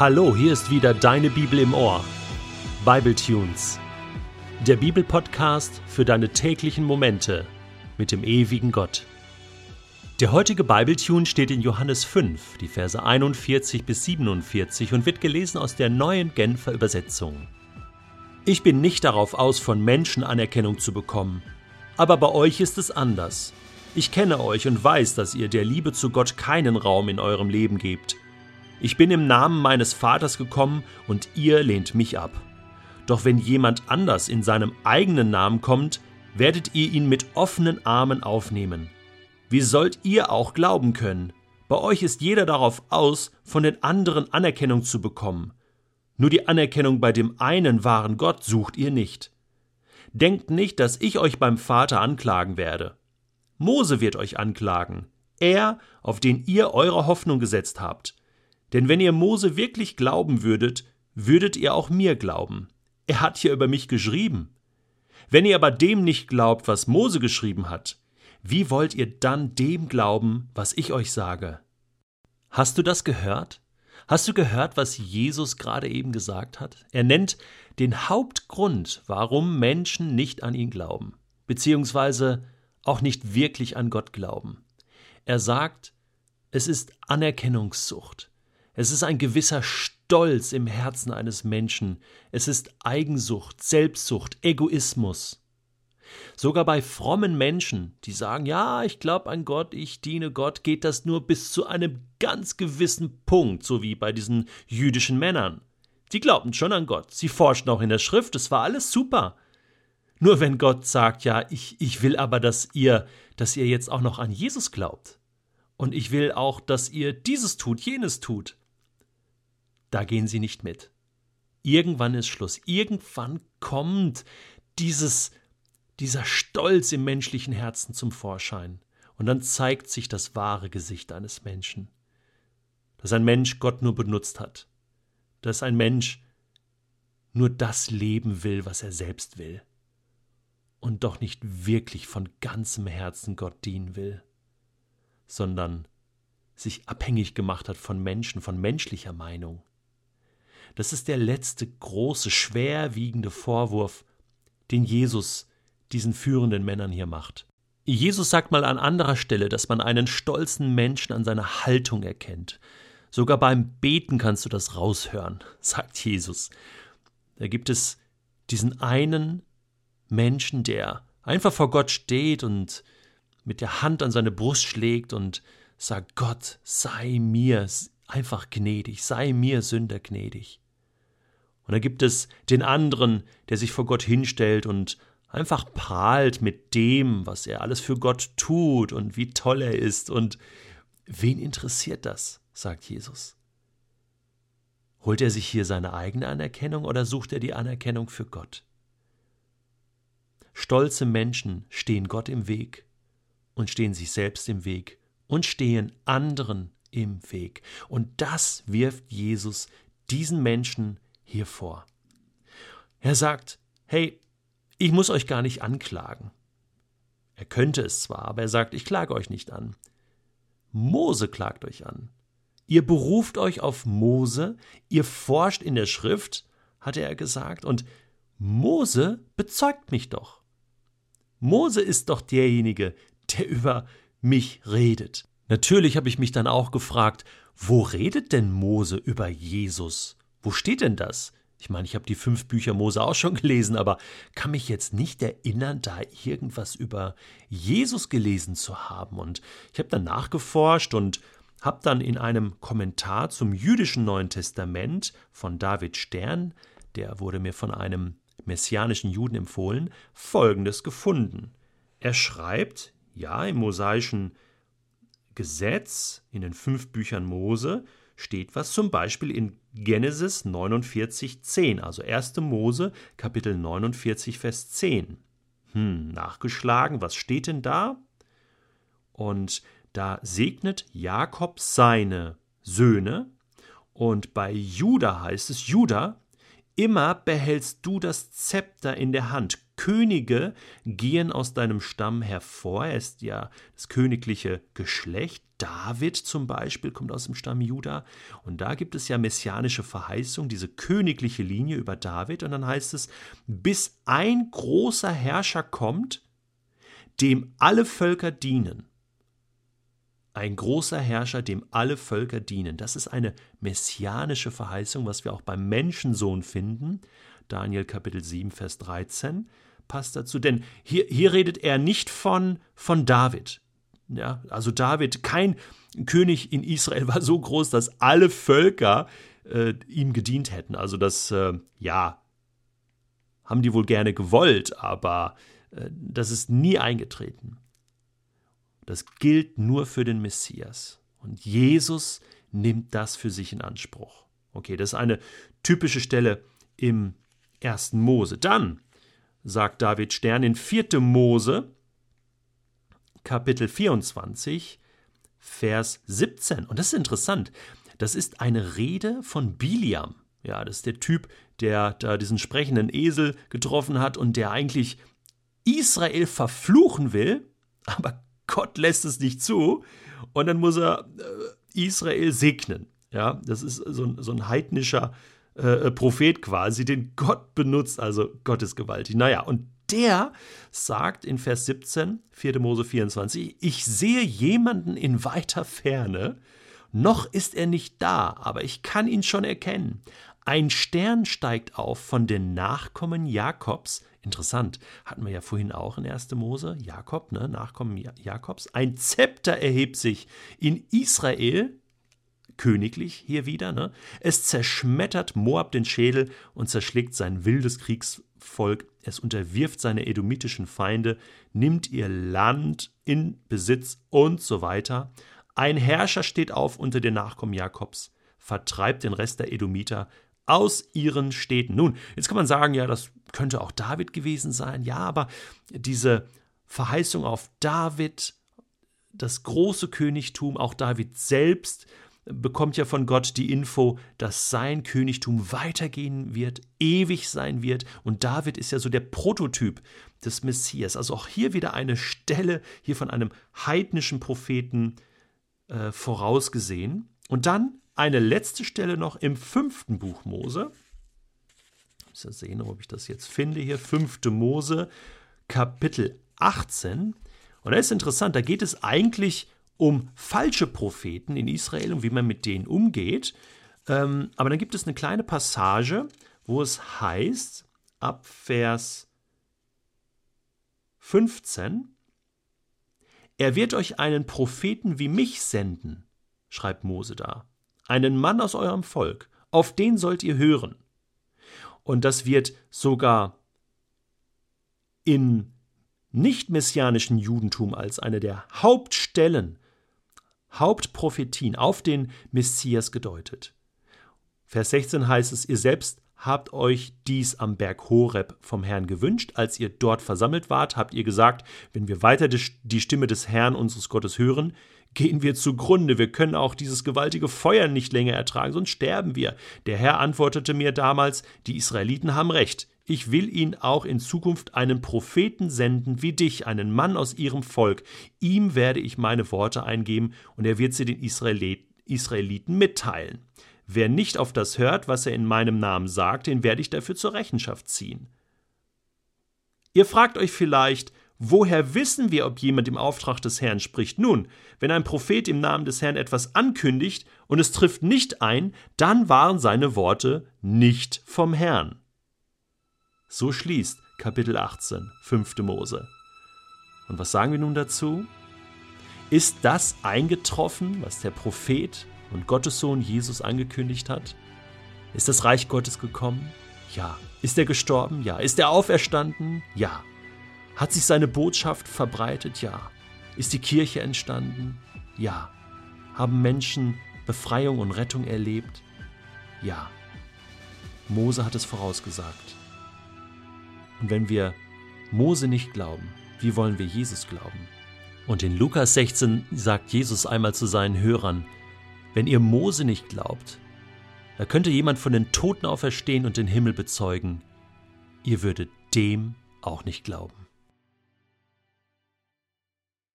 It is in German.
Hallo, hier ist wieder deine Bibel im Ohr. Bible Tunes. Der Bibelpodcast für deine täglichen Momente mit dem ewigen Gott. Der heutige Bibletune steht in Johannes 5, die Verse 41 bis 47 und wird gelesen aus der neuen Genfer Übersetzung. Ich bin nicht darauf aus, von Menschen Anerkennung zu bekommen, aber bei euch ist es anders. Ich kenne euch und weiß, dass ihr der Liebe zu Gott keinen Raum in eurem Leben gebt. Ich bin im Namen meines Vaters gekommen und ihr lehnt mich ab. Doch wenn jemand anders in seinem eigenen Namen kommt, werdet ihr ihn mit offenen Armen aufnehmen. Wie sollt ihr auch glauben können? Bei euch ist jeder darauf aus, von den anderen Anerkennung zu bekommen. Nur die Anerkennung bei dem einen wahren Gott sucht ihr nicht. Denkt nicht, dass ich euch beim Vater anklagen werde. Mose wird euch anklagen, er, auf den ihr eure Hoffnung gesetzt habt. Denn wenn ihr Mose wirklich glauben würdet, würdet ihr auch mir glauben. Er hat hier über mich geschrieben. Wenn ihr aber dem nicht glaubt, was Mose geschrieben hat, wie wollt ihr dann dem glauben, was ich euch sage? Hast du das gehört? Hast du gehört, was Jesus gerade eben gesagt hat? Er nennt den Hauptgrund, warum Menschen nicht an ihn glauben, beziehungsweise auch nicht wirklich an Gott glauben. Er sagt, es ist Anerkennungssucht. Es ist ein gewisser Stolz im Herzen eines Menschen. Es ist Eigensucht, Selbstsucht, Egoismus. Sogar bei frommen Menschen, die sagen, ja, ich glaube an Gott, ich diene Gott, geht das nur bis zu einem ganz gewissen Punkt, so wie bei diesen jüdischen Männern. Sie glaubten schon an Gott, sie forschten auch in der Schrift, es war alles super. Nur wenn Gott sagt, ja, ich, ich will aber, dass ihr, dass ihr jetzt auch noch an Jesus glaubt. Und ich will auch, dass ihr dieses tut, jenes tut. Da gehen sie nicht mit. Irgendwann ist Schluss. Irgendwann kommt dieses, dieser Stolz im menschlichen Herzen zum Vorschein. Und dann zeigt sich das wahre Gesicht eines Menschen. Dass ein Mensch Gott nur benutzt hat. Dass ein Mensch nur das leben will, was er selbst will und doch nicht wirklich von ganzem Herzen Gott dienen will, sondern sich abhängig gemacht hat von Menschen, von menschlicher Meinung. Das ist der letzte große, schwerwiegende Vorwurf, den Jesus diesen führenden Männern hier macht. Jesus sagt mal an anderer Stelle, dass man einen stolzen Menschen an seiner Haltung erkennt. Sogar beim Beten kannst du das raushören, sagt Jesus. Da gibt es diesen einen Menschen, der einfach vor Gott steht und mit der Hand an seine Brust schlägt und sagt, Gott, sei mir einfach gnädig, sei mir Sünder gnädig. Und da gibt es den anderen, der sich vor Gott hinstellt und einfach prahlt mit dem, was er alles für Gott tut und wie toll er ist. Und wen interessiert das? sagt Jesus. Holt er sich hier seine eigene Anerkennung oder sucht er die Anerkennung für Gott? Stolze Menschen stehen Gott im Weg und stehen sich selbst im Weg und stehen anderen im Weg. Und das wirft Jesus diesen Menschen hier vor. Er sagt, hey, ich muss euch gar nicht anklagen. Er könnte es zwar, aber er sagt, ich klage euch nicht an. Mose klagt euch an. Ihr beruft euch auf Mose, ihr forscht in der Schrift, hatte er gesagt, und Mose bezeugt mich doch. Mose ist doch derjenige, der über mich redet. Natürlich habe ich mich dann auch gefragt, wo redet denn Mose über Jesus? Wo steht denn das? Ich meine, ich habe die fünf Bücher Mose auch schon gelesen, aber kann mich jetzt nicht erinnern, da irgendwas über Jesus gelesen zu haben. Und ich habe dann nachgeforscht und habe dann in einem Kommentar zum jüdischen Neuen Testament von David Stern, der wurde mir von einem messianischen Juden empfohlen, Folgendes gefunden. Er schreibt, ja, im mosaischen Gesetz, in den fünf Büchern Mose, steht was zum Beispiel in Genesis 49, 10, also 1. Mose, Kapitel 49, Vers 10. Hm, nachgeschlagen, was steht denn da? Und da segnet Jakob seine Söhne, und bei Juda heißt es, Juda, Immer behältst du das Zepter in der Hand, Könige gehen aus deinem Stamm hervor. Er ist ja das königliche Geschlecht. David zum Beispiel kommt aus dem Stamm Juda. Und da gibt es ja messianische Verheißung, diese königliche Linie über David. Und dann heißt es, bis ein großer Herrscher kommt, dem alle Völker dienen. Ein großer Herrscher, dem alle Völker dienen. Das ist eine messianische Verheißung, was wir auch beim Menschensohn finden. Daniel Kapitel 7, Vers 13 passt dazu. Denn hier, hier redet er nicht von, von David. Ja, also David, kein König in Israel war so groß, dass alle Völker äh, ihm gedient hätten. Also das, äh, ja, haben die wohl gerne gewollt, aber äh, das ist nie eingetreten. Das gilt nur für den Messias. Und Jesus nimmt das für sich in Anspruch. Okay, das ist eine typische Stelle im ersten Mose. Dann sagt David Stern in 4. Mose, Kapitel 24, Vers 17. Und das ist interessant. Das ist eine Rede von Biliam. Ja, das ist der Typ, der da diesen sprechenden Esel getroffen hat und der eigentlich Israel verfluchen will, aber Gott lässt es nicht zu. Und dann muss er äh, Israel segnen. Ja, das ist so ein, so ein heidnischer äh, äh, Prophet quasi, den Gott benutzt. Also Gott ist gewaltig. Naja, und der sagt in Vers 17, 4. Mose 24, ich sehe jemanden in weiter Ferne, noch ist er nicht da, aber ich kann ihn schon erkennen. Ein Stern steigt auf von den Nachkommen Jakobs. Interessant, hatten wir ja vorhin auch in 1. Mose, Jakob, ne, Nachkommen Jakobs. Ein Zepter erhebt sich in Israel, königlich hier wieder. Ne? Es zerschmettert Moab den Schädel und zerschlägt sein wildes Kriegsvolk. Es unterwirft seine edomitischen Feinde, nimmt ihr Land in Besitz und so weiter. Ein Herrscher steht auf unter den Nachkommen Jakobs, vertreibt den Rest der Edomiter aus ihren Städten. Nun, jetzt kann man sagen, ja, das könnte auch David gewesen sein. Ja, aber diese Verheißung auf David, das große Königtum, auch David selbst, bekommt ja von Gott die Info, dass sein Königtum weitergehen wird, ewig sein wird. Und David ist ja so der Prototyp des Messias. Also auch hier wieder eine Stelle, hier von einem heidnischen Propheten äh, vorausgesehen. Und dann eine letzte Stelle noch im fünften Buch Mose. Ich muss ja sehen, ob ich das jetzt finde hier. Fünfte Mose, Kapitel 18. Und da ist interessant, da geht es eigentlich um falsche Propheten in Israel und wie man mit denen umgeht. Ähm, aber dann gibt es eine kleine Passage, wo es heißt, ab Vers 15, er wird euch einen Propheten wie mich senden, schreibt Mose da, einen Mann aus eurem Volk, auf den sollt ihr hören. Und das wird sogar in nicht-messianischen Judentum als eine der Hauptstellen Hauptprophetien auf den Messias gedeutet. Vers 16 heißt es, ihr selbst habt euch dies am Berg Horeb vom Herrn gewünscht, als ihr dort versammelt wart, habt ihr gesagt, wenn wir weiter die Stimme des Herrn unseres Gottes hören, gehen wir zugrunde, wir können auch dieses gewaltige Feuer nicht länger ertragen, sonst sterben wir. Der Herr antwortete mir damals, die Israeliten haben recht, ich will ihn auch in Zukunft einen Propheten senden wie dich, einen Mann aus ihrem Volk. Ihm werde ich meine Worte eingeben und er wird sie den Israeliten mitteilen. Wer nicht auf das hört, was er in meinem Namen sagt, den werde ich dafür zur Rechenschaft ziehen. Ihr fragt euch vielleicht, woher wissen wir, ob jemand im Auftrag des Herrn spricht? Nun, wenn ein Prophet im Namen des Herrn etwas ankündigt und es trifft nicht ein, dann waren seine Worte nicht vom Herrn. So schließt Kapitel 18, 5. Mose. Und was sagen wir nun dazu? Ist das eingetroffen, was der Prophet und Gottessohn Jesus angekündigt hat? Ist das Reich Gottes gekommen? Ja. Ist er gestorben? Ja. Ist er auferstanden? Ja. Hat sich seine Botschaft verbreitet? Ja. Ist die Kirche entstanden? Ja. Haben Menschen Befreiung und Rettung erlebt? Ja. Mose hat es vorausgesagt. Und wenn wir Mose nicht glauben, wie wollen wir Jesus glauben? Und in Lukas 16 sagt Jesus einmal zu seinen Hörern, wenn ihr Mose nicht glaubt, da könnte jemand von den Toten auferstehen und den Himmel bezeugen. Ihr würdet dem auch nicht glauben.